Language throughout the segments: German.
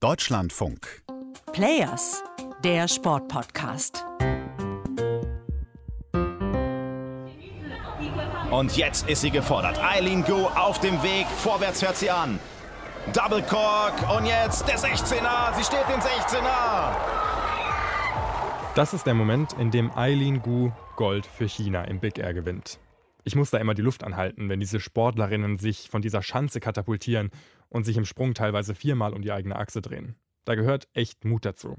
Deutschlandfunk. Players, der Sportpodcast. Und jetzt ist sie gefordert. Eileen Gu auf dem Weg. Vorwärts fährt sie an. Double Cork und jetzt der 16er. Sie steht den 16er. Das ist der Moment, in dem Eileen Gu Gold für China im Big Air gewinnt. Ich muss da immer die Luft anhalten, wenn diese Sportlerinnen sich von dieser Schanze katapultieren und sich im Sprung teilweise viermal um die eigene Achse drehen. Da gehört echt Mut dazu.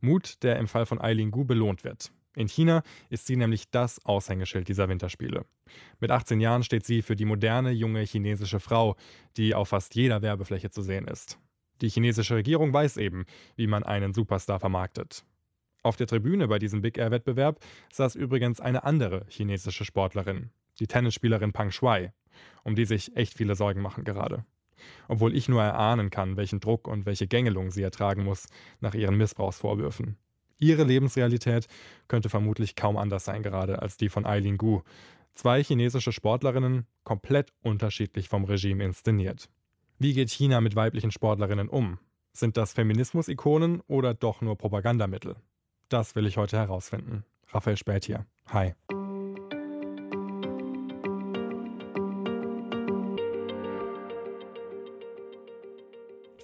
Mut, der im Fall von Eileen Gu belohnt wird. In China ist sie nämlich das Aushängeschild dieser Winterspiele. Mit 18 Jahren steht sie für die moderne junge chinesische Frau, die auf fast jeder Werbefläche zu sehen ist. Die chinesische Regierung weiß eben, wie man einen Superstar vermarktet. Auf der Tribüne bei diesem Big Air Wettbewerb saß übrigens eine andere chinesische Sportlerin, die Tennisspielerin Pang Shuai, um die sich echt viele Sorgen machen gerade. Obwohl ich nur erahnen kann, welchen Druck und welche Gängelung sie ertragen muss nach ihren Missbrauchsvorwürfen. Ihre Lebensrealität könnte vermutlich kaum anders sein gerade als die von Eileen Gu. Zwei chinesische Sportlerinnen, komplett unterschiedlich vom Regime inszeniert. Wie geht China mit weiblichen Sportlerinnen um? Sind das Feminismus-Ikonen oder doch nur Propagandamittel? Das will ich heute herausfinden. Raphael Spät hier. Hi.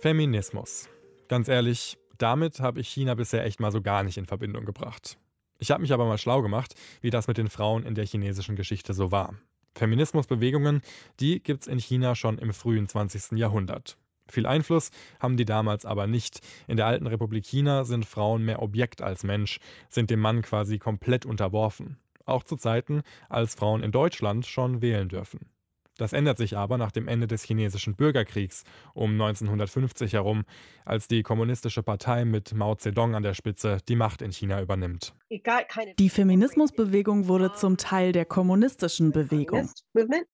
Feminismus. Ganz ehrlich, damit habe ich China bisher echt mal so gar nicht in Verbindung gebracht. Ich habe mich aber mal schlau gemacht, wie das mit den Frauen in der chinesischen Geschichte so war. Feminismusbewegungen, die gibt es in China schon im frühen 20. Jahrhundert. Viel Einfluss haben die damals aber nicht. In der alten Republik China sind Frauen mehr Objekt als Mensch, sind dem Mann quasi komplett unterworfen. Auch zu Zeiten, als Frauen in Deutschland schon wählen dürfen. Das ändert sich aber nach dem Ende des chinesischen Bürgerkriegs um 1950 herum, als die Kommunistische Partei mit Mao Zedong an der Spitze die Macht in China übernimmt. Die Feminismusbewegung wurde zum Teil der kommunistischen Bewegung.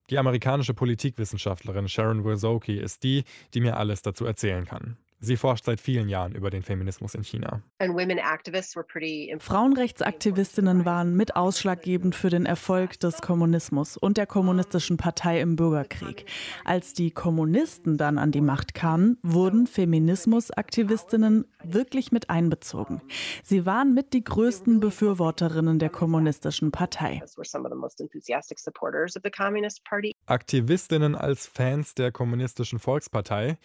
Die amerikanische Politikwissenschaftlerin Sharon Wozocki ist die, die mir alles dazu erzählen kann. Sie forscht seit vielen Jahren über den Feminismus in China. Frauenrechtsaktivistinnen waren mit ausschlaggebend für den Erfolg des Kommunismus und der kommunistischen Partei im Bürgerkrieg. Als die Kommunisten dann an die Macht kamen, wurden Feminismusaktivistinnen wirklich mit einbezogen. Sie waren mit die größten Befürworterinnen der kommunistischen Partei. Aktivistinnen als Fans der kommunistischen Volkspartei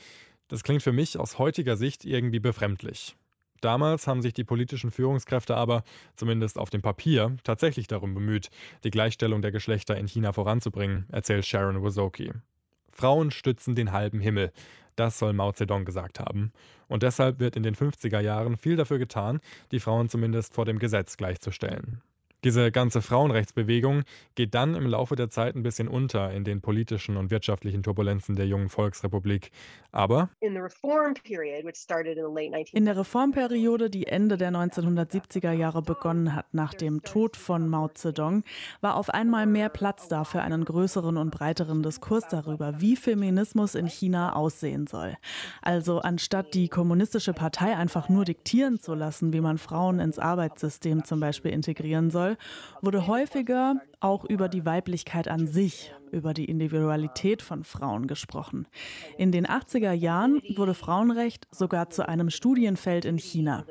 das klingt für mich aus heutiger Sicht irgendwie befremdlich. Damals haben sich die politischen Führungskräfte aber, zumindest auf dem Papier, tatsächlich darum bemüht, die Gleichstellung der Geschlechter in China voranzubringen, erzählt Sharon Wozocki. Frauen stützen den halben Himmel. Das soll Mao Zedong gesagt haben. Und deshalb wird in den 50er Jahren viel dafür getan, die Frauen zumindest vor dem Gesetz gleichzustellen. Diese ganze Frauenrechtsbewegung geht dann im Laufe der Zeit ein bisschen unter in den politischen und wirtschaftlichen Turbulenzen der jungen Volksrepublik. Aber in der Reformperiode, die Ende der 1970er Jahre begonnen hat, nach dem Tod von Mao Zedong, war auf einmal mehr Platz da für einen größeren und breiteren Diskurs darüber, wie Feminismus in China aussehen soll. Also anstatt die kommunistische Partei einfach nur diktieren zu lassen, wie man Frauen ins Arbeitssystem zum Beispiel integrieren soll, wurde häufiger auch über die Weiblichkeit an sich, über die Individualität von Frauen gesprochen. In den 80er Jahren wurde Frauenrecht sogar zu einem Studienfeld in China.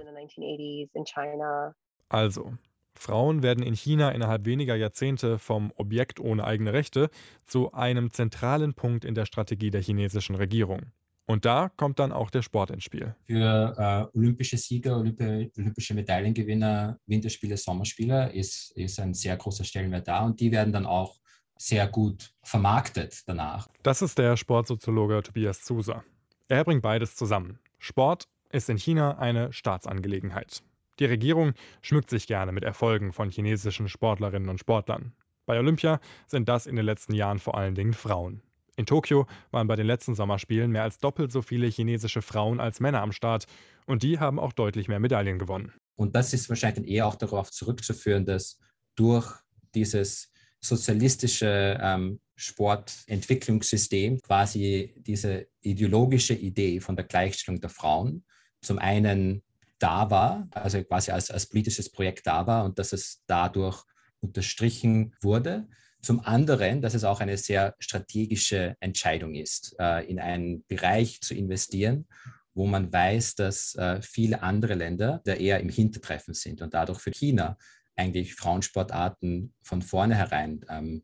Also, Frauen werden in China innerhalb weniger Jahrzehnte vom Objekt ohne eigene Rechte zu einem zentralen Punkt in der Strategie der chinesischen Regierung. Und da kommt dann auch der Sport ins Spiel. Für äh, olympische Sieger, Olympi olympische Medaillengewinner, Winterspiele, Sommerspiele ist, ist ein sehr großer Stellenwert da und die werden dann auch sehr gut vermarktet danach. Das ist der Sportsoziologe Tobias Zuser. Er bringt beides zusammen. Sport ist in China eine Staatsangelegenheit. Die Regierung schmückt sich gerne mit Erfolgen von chinesischen Sportlerinnen und Sportlern. Bei Olympia sind das in den letzten Jahren vor allen Dingen Frauen. In Tokio waren bei den letzten Sommerspielen mehr als doppelt so viele chinesische Frauen als Männer am Start und die haben auch deutlich mehr Medaillen gewonnen. Und das ist wahrscheinlich eher auch darauf zurückzuführen, dass durch dieses sozialistische ähm, Sportentwicklungssystem quasi diese ideologische Idee von der Gleichstellung der Frauen zum einen da war, also quasi als, als politisches Projekt da war und dass es dadurch unterstrichen wurde zum anderen, dass es auch eine sehr strategische Entscheidung ist, äh, in einen Bereich zu investieren, wo man weiß, dass äh, viele andere Länder da eher im Hintertreffen sind und dadurch für China eigentlich Frauensportarten von vornherein ähm,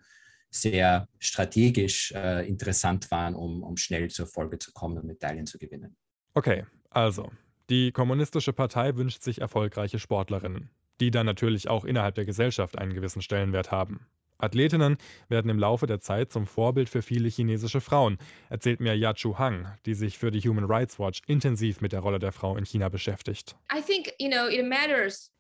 sehr strategisch äh, interessant waren, um, um schnell zur Folge zu kommen und Medaillen zu gewinnen. Okay, also, die Kommunistische Partei wünscht sich erfolgreiche Sportlerinnen, die dann natürlich auch innerhalb der Gesellschaft einen gewissen Stellenwert haben. Athletinnen werden im Laufe der Zeit zum Vorbild für viele chinesische Frauen, erzählt mir Ya Chu Hang, die sich für die Human Rights Watch intensiv mit der Rolle der Frau in China beschäftigt. Think, you know,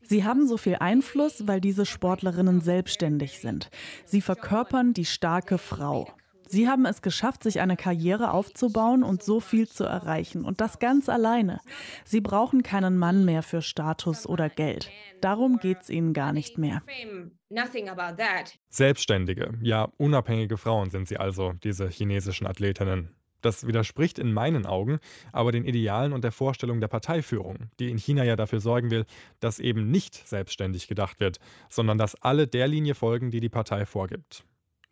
Sie haben so viel Einfluss, weil diese Sportlerinnen selbstständig sind. Sie verkörpern die starke Frau. Sie haben es geschafft, sich eine Karriere aufzubauen und so viel zu erreichen. Und das ganz alleine. Sie brauchen keinen Mann mehr für Status oder Geld. Darum geht es ihnen gar nicht mehr. Selbstständige, ja unabhängige Frauen sind sie also, diese chinesischen Athletinnen. Das widerspricht in meinen Augen aber den Idealen und der Vorstellung der Parteiführung, die in China ja dafür sorgen will, dass eben nicht selbstständig gedacht wird, sondern dass alle der Linie folgen, die die Partei vorgibt.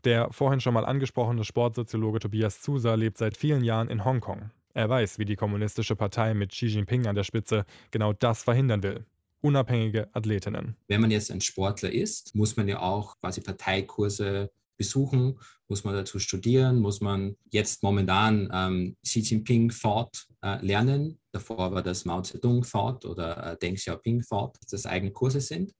Der vorhin schon mal angesprochene Sportsoziologe Tobias Zuser lebt seit vielen Jahren in Hongkong. Er weiß, wie die Kommunistische Partei mit Xi Jinping an der Spitze genau das verhindern will. Unabhängige Athletinnen. Wenn man jetzt ein Sportler ist, muss man ja auch quasi Parteikurse besuchen, muss man dazu studieren, muss man jetzt momentan ähm, Xi Jinping Fort äh, lernen. Davor war das Mao Zedong Fort oder äh, Deng Xiaoping dass das eigene Kurse sind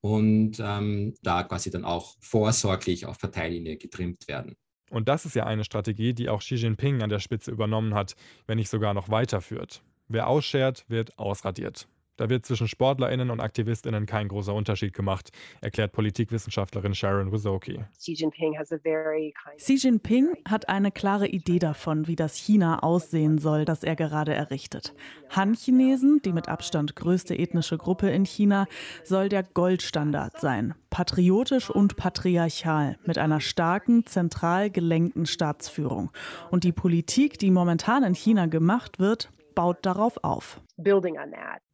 und ähm, da quasi dann auch vorsorglich auf Parteilinie getrimmt werden. Und das ist ja eine Strategie, die auch Xi Jinping an der Spitze übernommen hat, wenn nicht sogar noch weiterführt. Wer ausschert, wird ausradiert. Da wird zwischen SportlerInnen und AktivistInnen kein großer Unterschied gemacht, erklärt Politikwissenschaftlerin Sharon Wizoki. Xi Jinping hat eine klare Idee davon, wie das China aussehen soll, das er gerade errichtet. Han-Chinesen, die mit Abstand größte ethnische Gruppe in China, soll der Goldstandard sein. Patriotisch und patriarchal, mit einer starken, zentral gelenkten Staatsführung. Und die Politik, die momentan in China gemacht wird, baut darauf auf.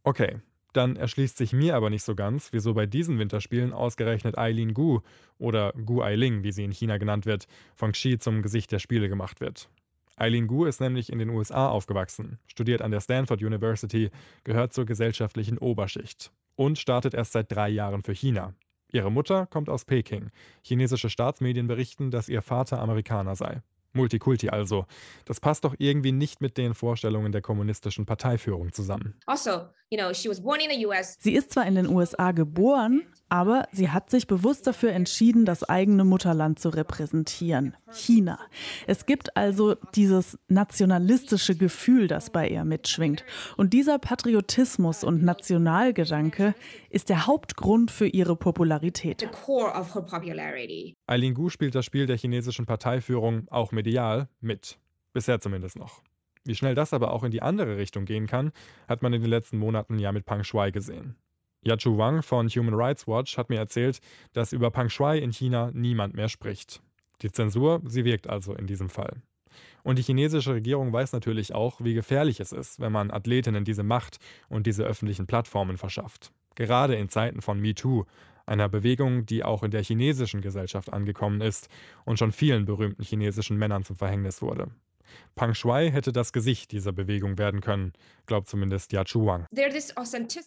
Okay, dann erschließt sich mir aber nicht so ganz, wieso bei diesen Winterspielen ausgerechnet Eileen Gu oder Gu Eiling, wie sie in China genannt wird, von Xi zum Gesicht der Spiele gemacht wird. Eileen Gu ist nämlich in den USA aufgewachsen, studiert an der Stanford University, gehört zur gesellschaftlichen Oberschicht und startet erst seit drei Jahren für China. Ihre Mutter kommt aus Peking. Chinesische Staatsmedien berichten, dass ihr Vater Amerikaner sei. Multikulti also. Das passt doch irgendwie nicht mit den Vorstellungen der kommunistischen Parteiführung zusammen. Also, you know, she was born in the US. Sie ist zwar in den USA geboren, aber sie hat sich bewusst dafür entschieden, das eigene Mutterland zu repräsentieren, China. Es gibt also dieses nationalistische Gefühl, das bei ihr mitschwingt. Und dieser Patriotismus und Nationalgedanke ist der Hauptgrund für ihre Popularität. Eileen Gu spielt das Spiel der chinesischen Parteiführung auch medial mit. Bisher zumindest noch. Wie schnell das aber auch in die andere Richtung gehen kann, hat man in den letzten Monaten ja mit Pang Shui gesehen. Yachu Wang von Human Rights Watch hat mir erzählt, dass über Pang Shui in China niemand mehr spricht. Die Zensur, sie wirkt also in diesem Fall. Und die chinesische Regierung weiß natürlich auch, wie gefährlich es ist, wenn man Athletinnen diese Macht und diese öffentlichen Plattformen verschafft. Gerade in Zeiten von MeToo, einer Bewegung, die auch in der chinesischen Gesellschaft angekommen ist und schon vielen berühmten chinesischen Männern zum Verhängnis wurde. Pang Shui hätte das Gesicht dieser Bewegung werden können, glaubt zumindest Ya Chuang.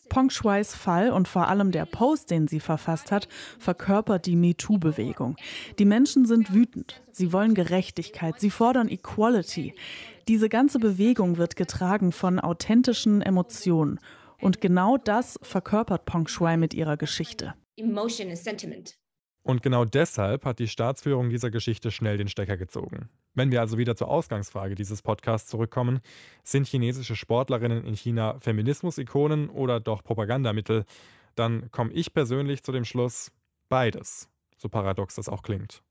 Peng Shuis Fall und vor allem der Post, den sie verfasst hat, verkörpert die MeToo-Bewegung. Die Menschen sind wütend. Sie wollen Gerechtigkeit. Sie fordern Equality. Diese ganze Bewegung wird getragen von authentischen Emotionen. Und genau das verkörpert Peng Shui mit ihrer Geschichte. Emotion and sentiment. Und genau deshalb hat die Staatsführung dieser Geschichte schnell den Stecker gezogen. Wenn wir also wieder zur Ausgangsfrage dieses Podcasts zurückkommen, sind chinesische Sportlerinnen in China Feminismus-Ikonen oder doch Propagandamittel, dann komme ich persönlich zu dem Schluss, beides, so paradox das auch klingt.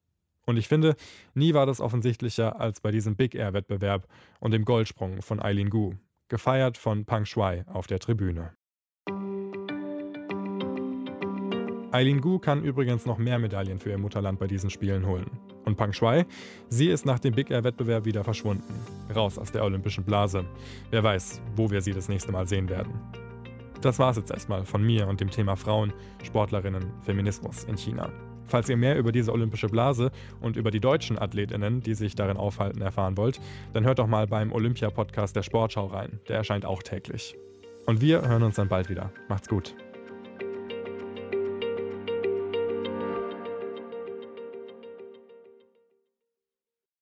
Und ich finde, nie war das offensichtlicher als bei diesem Big Air-Wettbewerb und dem Goldsprung von Eileen Gu, gefeiert von Pang Shui auf der Tribüne. Eileen Gu kann übrigens noch mehr Medaillen für ihr Mutterland bei diesen Spielen holen. Und Pang Shui, sie ist nach dem Big Air-Wettbewerb wieder verschwunden. Raus aus der olympischen Blase. Wer weiß, wo wir sie das nächste Mal sehen werden. Das war's jetzt erstmal von mir und dem Thema Frauen, Sportlerinnen, Feminismus in China. Falls ihr mehr über diese olympische Blase und über die deutschen Athletinnen, die sich darin aufhalten, erfahren wollt, dann hört doch mal beim Olympia-Podcast der Sportschau rein. Der erscheint auch täglich. Und wir hören uns dann bald wieder. Macht's gut.